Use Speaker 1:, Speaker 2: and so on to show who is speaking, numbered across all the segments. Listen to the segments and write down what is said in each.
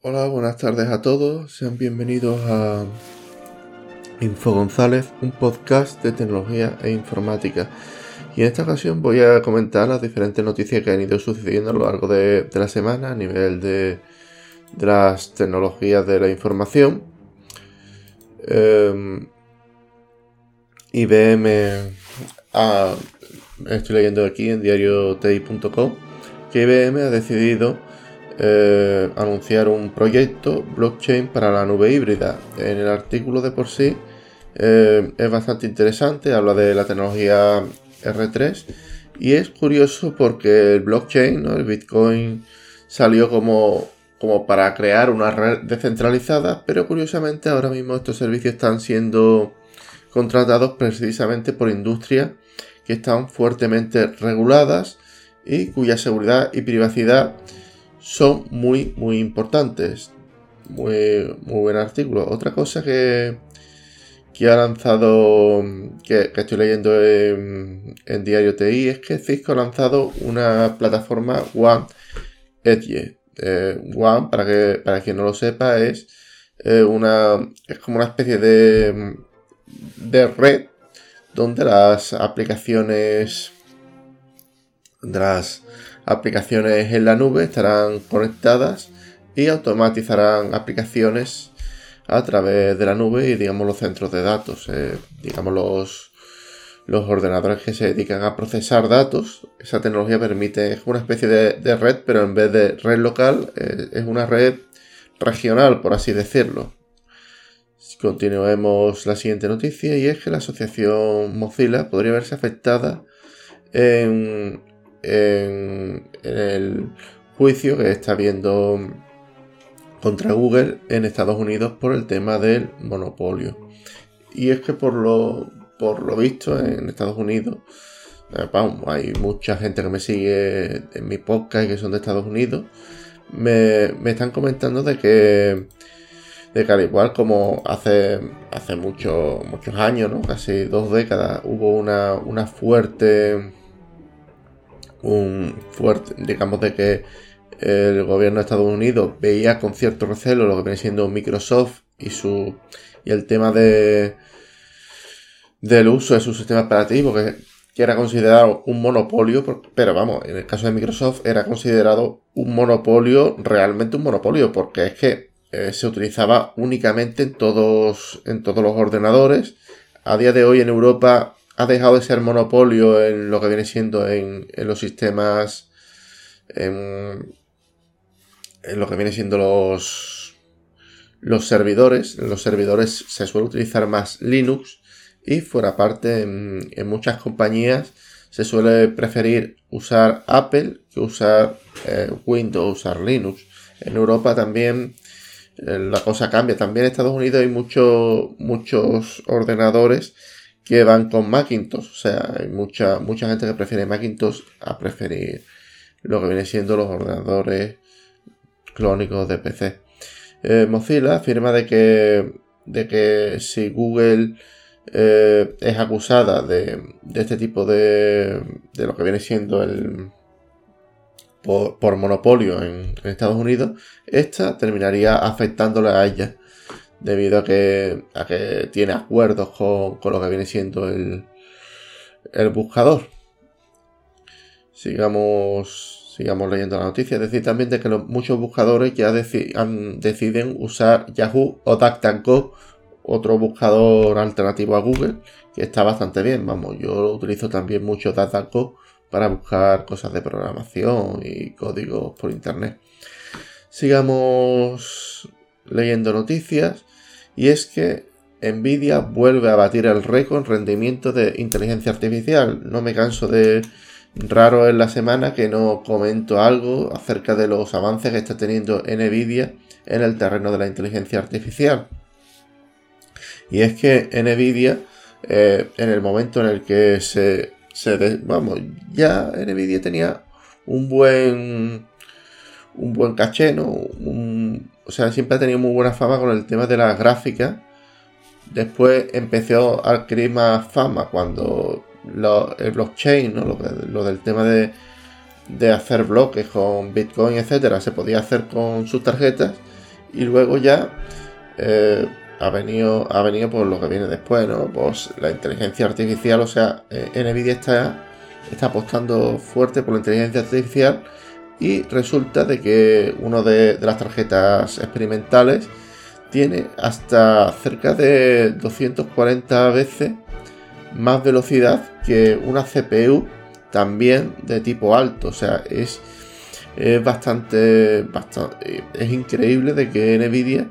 Speaker 1: Hola, buenas tardes a todos. Sean bienvenidos a Info González, un podcast de tecnología e informática. Y en esta ocasión voy a comentar las diferentes noticias que han ido sucediendo a lo largo de, la semana a nivel de, las tecnologías de la información. Em, IBM, estoy leyendo aquí en diarioti.com, que IBM ha decidido eh, anunciar un proyecto blockchain para la nube híbrida. En el artículo de por sí eh, es bastante interesante, habla de la tecnología R3 y es curioso porque el blockchain, el Bitcoin, salió como, como para crear una red descentralizada, pero curiosamente ahora mismo estos servicios están siendo contratados precisamente por industrias que están fuertemente reguladas y cuya seguridad y privacidad son muy, muy importantes. Muy, muy buen artículo. Otra cosa que, que ha lanzado, que, estoy leyendo en, Diario TI, es que Cisco ha lanzado una plataforma One Edge. Eh, One, para, que, para quien no lo sepa, es, eh, una, es como una especie de, de red donde las aplicaciones de las aplicaciones en la nube estarán conectadas y automatizarán aplicaciones a través de la nube y digamos los centros de datos, eh, digamos los, los ordenadores que se dedican a procesar datos. Esa tecnología permite, una especie de, red, pero en vez de red local eh, es una red regional, por así decirlo. Continuemos la siguiente noticia y es que la asociación Mozilla podría verse afectada en, en, el juicio que está habiendo contra Google en Estados Unidos por el tema del monopolio. Y es que por lo, por lo visto en Estados Unidos, eh, hay mucha gente que me sigue en mi podcast y que son de Estados Unidos, me, están comentando de que, de que al igual como hace, hace muchos años, ¿no? casi dos décadas, hubo una, una fuerte un fuerte, digamos, de que el gobierno de Estados Unidos veía con cierto recelo lo que viene siendo Microsoft y su y el tema de del uso de su sistema operativo que, que era considerado un monopolio, pero vamos, en el caso de Microsoft era considerado un monopolio, realmente un monopolio, porque es que eh, se utilizaba únicamente en todos, en todos los ordenadores. A día de hoy en Europa ha dejado de ser monopolio en lo que viene siendo en, los sistemas, en, lo que viene siendo los, los servidores. En los servidores se suele utilizar más Linux y fuera parte en, muchas compañías se suele preferir usar Apple que usar eh, Windows, usar Linux. En Europa también eh, la cosa cambia. También en Estados Unidos hay muchos muchos ordenadores que van con Macintosh. O sea, hay mucha, mucha gente que prefiere Macintosh a preferir lo que viene siendo los ordenadores clónicos de PC. Eh, Mozilla afirma de que, de que si Google eh, es acusada de, este tipo de, de lo que viene siendo el por, monopolio en, en, Estados Unidos, esta terminaría afectándole a ella debido a que, a que tiene acuerdos con, lo que viene siendo el, el buscador. Sigamos, sigamos leyendo la noticia. Decir, también de que muchos buscadores ya deciden usar Yahoo o DuckDuckGo, otro buscador alternativo a Google, que está bastante bien. Vamos, yo utilizo también mucho DuckDuckGo para buscar cosas de programación y códigos por internet. Sigamos leyendo noticias y es que Nvidia vuelve a batir el récord en rendimiento de inteligencia artificial. No me canso de raro en la semana que no comento algo acerca de los avances que está teniendo Nvidia en el terreno de la inteligencia artificial. Y es que Nvidia, eh, en el momento en el que se, vamos, ya Nvidia tenía un buen un buen caché, ¿no? O sea, siempre ha tenido muy buena fama con el tema de la gráfica. Después empezó a adquirir más fama cuando el blockchain, ¿no? Lo, del tema de, de, hacer bloques con Bitcoin, etcétera, se podía hacer con sus tarjetas. Y luego ya eh, ha venido, ha venido por lo que viene después, ¿no? Pues la inteligencia artificial, o sea, eh, Nvidia está, está apostando fuerte por la inteligencia artificial y resulta de que una de, las tarjetas experimentales tiene hasta cerca de 240 veces más velocidad que una CPU también de tipo alto. O sea, es, bastante, bastante, Es increíble de que Nvidia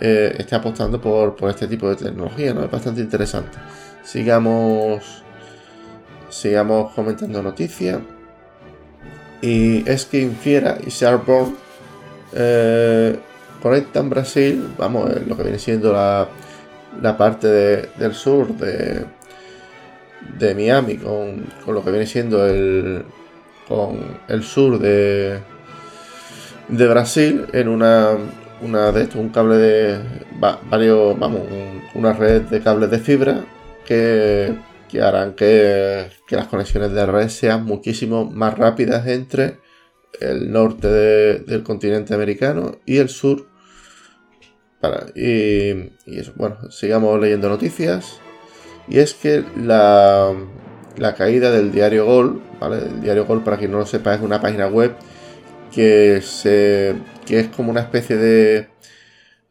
Speaker 1: eh, esté apostando por, este tipo de tecnología, ¿no? Es bastante interesante. Sigamos. Sigamos comentando noticias. Y es que Infiera y Sharborn eh, conectan Brasil, vamos, lo que viene siendo la, la parte del sur de, de Miami con, lo que viene siendo el, con el sur de, de Brasil en una, una de estos, un cable de varios, vamos, una red de cables de fibra que, harán que, las conexiones de red sean muchísimo más rápidas entre el norte del continente americano y el sur. Para, y, eso, bueno, sigamos leyendo noticias. Y es que la, caída del diario Gol, ¿vale? El diario Gol, para quien no lo sepa, es una página web que, se, que es como una especie de,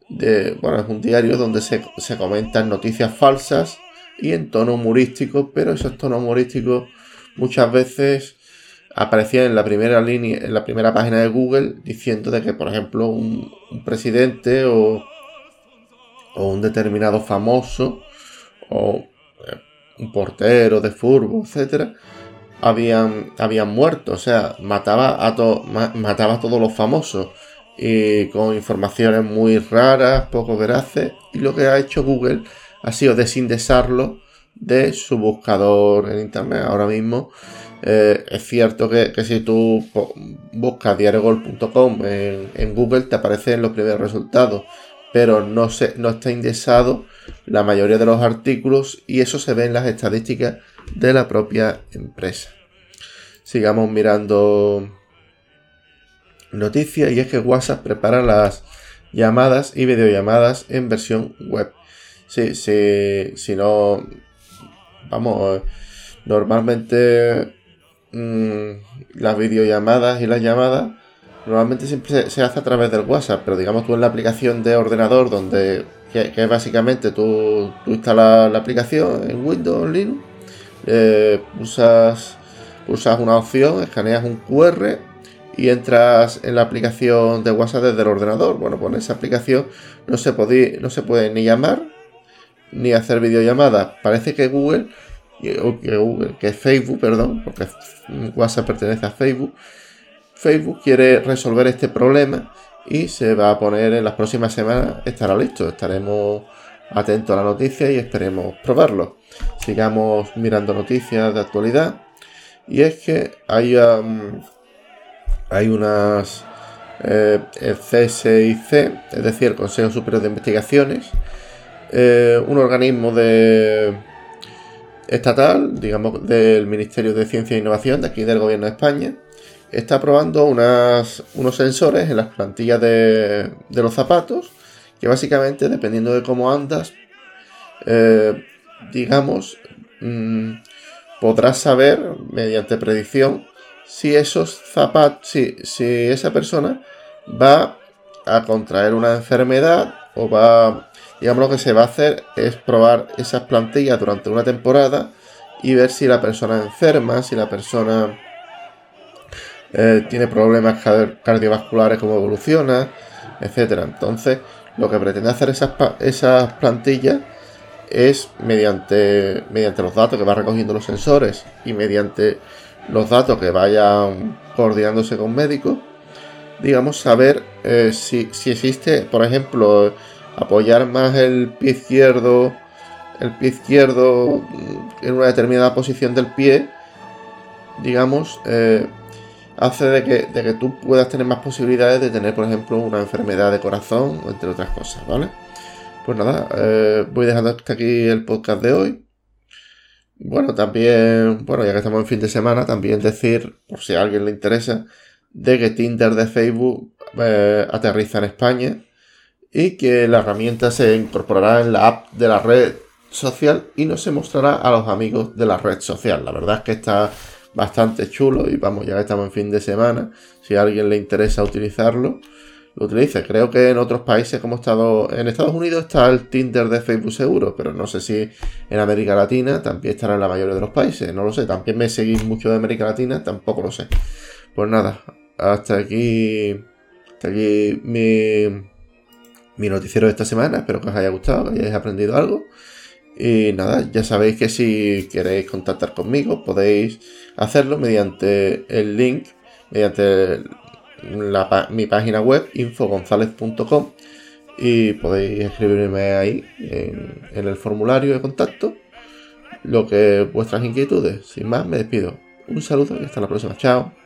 Speaker 1: de bueno, es un diario donde se, comentan noticias falsas y en tono humorístico, pero esos tonos humorísticos muchas veces aparecían en la primera línea, en la primera página de Google, diciendo de que, por ejemplo, un, presidente o, o, un determinado famoso o un portero de fútbol, etcétera, habían, habían muerto. O sea, mataba a, mataba a todos los famosos y con informaciones muy raras, poco veraces. Y lo que ha hecho Google ha sido desindexarlo de su buscador en internet. Ahora mismo eh, es cierto que, si tú buscas diariogol.com en, en, Google te aparecen los primeros resultados, pero no, se, no está indexado la mayoría de los artículos y eso se ve en las estadísticas de la propia empresa. Sigamos mirando noticias y es que WhatsApp prepara las llamadas y videollamadas en versión web. Si, si no, vamos, normalmente mm, las videollamadas y las llamadas normalmente siempre se, hace a través del WhatsApp, pero digamos tú en la aplicación de ordenador donde que, básicamente tú, instalas la aplicación en Windows, Linux, eh, usas, una opción, escaneas un QR y entras en la aplicación de WhatsApp desde el ordenador. Bueno, pues en esa aplicación no se, puede, no se puede ni llamar ni hacer videollamadas. Parece que Google, que Google, que Facebook, perdón, porque WhatsApp pertenece a Facebook, Facebook quiere resolver este problema y se va a poner en las próximas semanas, estará listo, estaremos atentos a la noticia y esperemos probarlo. Sigamos mirando noticias de actualidad y es que hay, hay unas eh, el CSIC, es decir, el Consejo Superior de Investigaciones, eh, un organismo de estatal, digamos, del Ministerio de Ciencia e Innovación de aquí del Gobierno de España, está probando unos sensores en las plantillas de, los zapatos que básicamente dependiendo de cómo andas eh, digamos mm, podrás saber mediante predicción si esos zapatos si, si esa persona va a contraer una enfermedad o va digamos lo que se va a hacer es probar esas plantillas durante una temporada y ver si la persona enferma si la persona eh, tiene problemas cardiovasculares, cómo evoluciona, etcétera. Entonces, lo que pretende hacer esas, esas plantillas es mediante, mediante los datos que va recogiendo los sensores y mediante los datos que vayan coordinándose con médicos, digamos, saber eh, si, si, existe, por ejemplo, apoyar más el pie izquierdo, el pie izquierdo en una determinada posición del pie, digamos, eh, hace de que, de que tú puedas tener más posibilidades de tener, por ejemplo, una enfermedad de corazón, entre otras cosas, ¿vale? Pues nada, eh, voy dejando hasta aquí el podcast de hoy. Bueno, también, bueno, ya que estamos en fin de semana, también decir, por si a alguien le interesa, de que Tinder de Facebook eh, aterriza en España. Y que la herramienta se incorporará en la app de la red social y no se mostrará a los amigos de la red social. La verdad es que está bastante chulo y vamos, ya estamos en fin de semana, si a alguien le interesa utilizarlo, lo utilice. Creo que en otros países como Estado, en Estados Unidos está el Tinder de Facebook seguro, pero no sé si en América Latina también estará en la mayoría de los países, no lo sé. También me seguís mucho de América Latina, tampoco lo sé. Pues nada, hasta aquí, hasta aquí mi mi noticiero de esta semana. Espero que os haya gustado, que hayáis aprendido algo. Y nada, ya sabéis que si queréis contactar conmigo podéis hacerlo mediante el link, mediante mi página web infogonzalez.com y podéis escribirme ahí en, en el formulario de contacto lo que vuestras inquietudes. Sin más, me despido. Un saludo y hasta la próxima. Chao.